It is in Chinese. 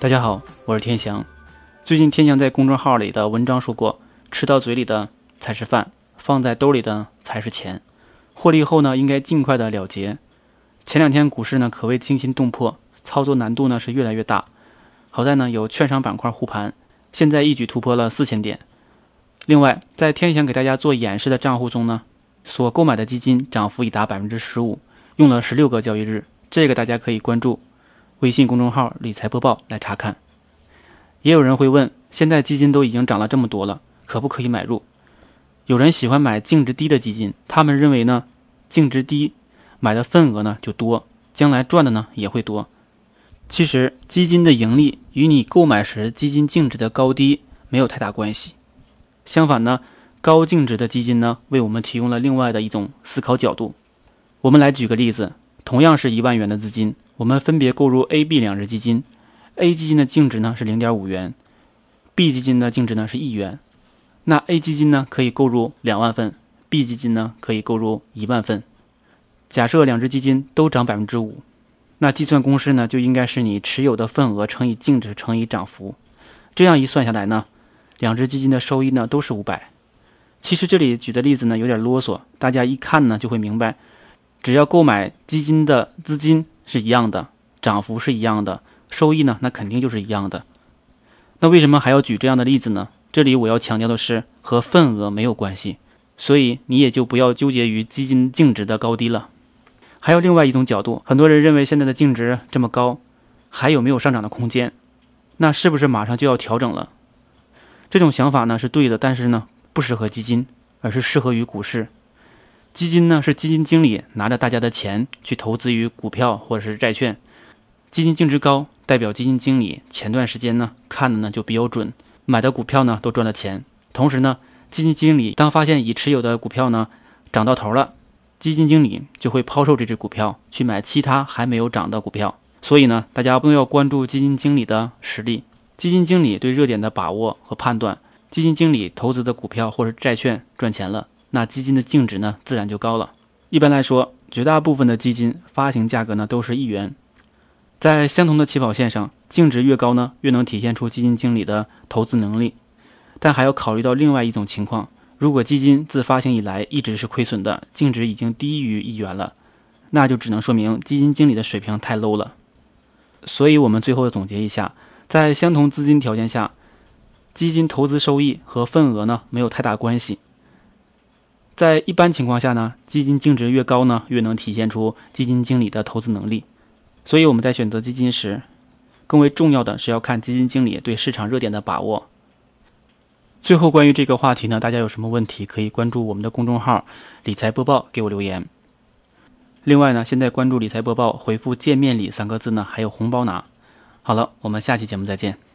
大家好，我是天翔。最近天翔在公众号里的文章说过，吃到嘴里的才是饭，放在兜里的才是钱。获利后呢，应该尽快的了结。前两天股市呢可谓惊心动魄，操作难度呢是越来越大。好在呢有券商板块护盘，现在一举突破了四千点。另外，在天翔给大家做演示的账户中呢，所购买的基金涨幅已达百分之十五，用了十六个交易日。这个大家可以关注。微信公众号“理财播报”来查看。也有人会问：现在基金都已经涨了这么多了，可不可以买入？有人喜欢买净值低的基金，他们认为呢，净值低，买的份额呢就多，将来赚的呢也会多。其实，基金的盈利与你购买时基金净值的高低没有太大关系。相反呢，高净值的基金呢，为我们提供了另外的一种思考角度。我们来举个例子，同样是一万元的资金。我们分别购入 A、B 两只基金，A 基金的净值呢是零点五元，B 基金的净值呢是一元。那 A 基金呢可以购入两万份，B 基金呢可以购入一万份。假设两只基金都涨百分之五，那计算公式呢就应该是你持有的份额乘以净值乘以涨幅。这样一算下来呢，两只基金的收益呢都是五百。其实这里举的例子呢有点啰嗦，大家一看呢就会明白，只要购买基金的资金。是一样的，涨幅是一样的，收益呢，那肯定就是一样的。那为什么还要举这样的例子呢？这里我要强调的是和份额没有关系，所以你也就不要纠结于基金净值的高低了。还有另外一种角度，很多人认为现在的净值这么高，还有没有上涨的空间？那是不是马上就要调整了？这种想法呢是对的，但是呢不适合基金，而是适合于股市。基金呢是基金经理拿着大家的钱去投资于股票或者是债券，基金净值高，代表基金经理前段时间呢看的呢就比较准，买的股票呢都赚了钱。同时呢，基金经理当发现已持有的股票呢涨到头了，基金经理就会抛售这只股票去买其他还没有涨的股票。所以呢，大家不要关注基金经理的实力，基金经理对热点的把握和判断，基金经理投资的股票或者债券赚钱了。那基金的净值呢，自然就高了。一般来说，绝大部分的基金发行价格呢都是一元，在相同的起跑线上，净值越高呢，越能体现出基金经理的投资能力。但还要考虑到另外一种情况：如果基金自发行以来一直是亏损的，净值已经低于一元了，那就只能说明基金经理的水平太 low 了。所以，我们最后总结一下，在相同资金条件下，基金投资收益和份额呢没有太大关系。在一般情况下呢，基金净值越高呢，越能体现出基金经理的投资能力。所以我们在选择基金时，更为重要的是要看基金经理对市场热点的把握。最后，关于这个话题呢，大家有什么问题可以关注我们的公众号“理财播报”给我留言。另外呢，现在关注“理财播报”，回复“见面礼”三个字呢，还有红包拿。好了，我们下期节目再见。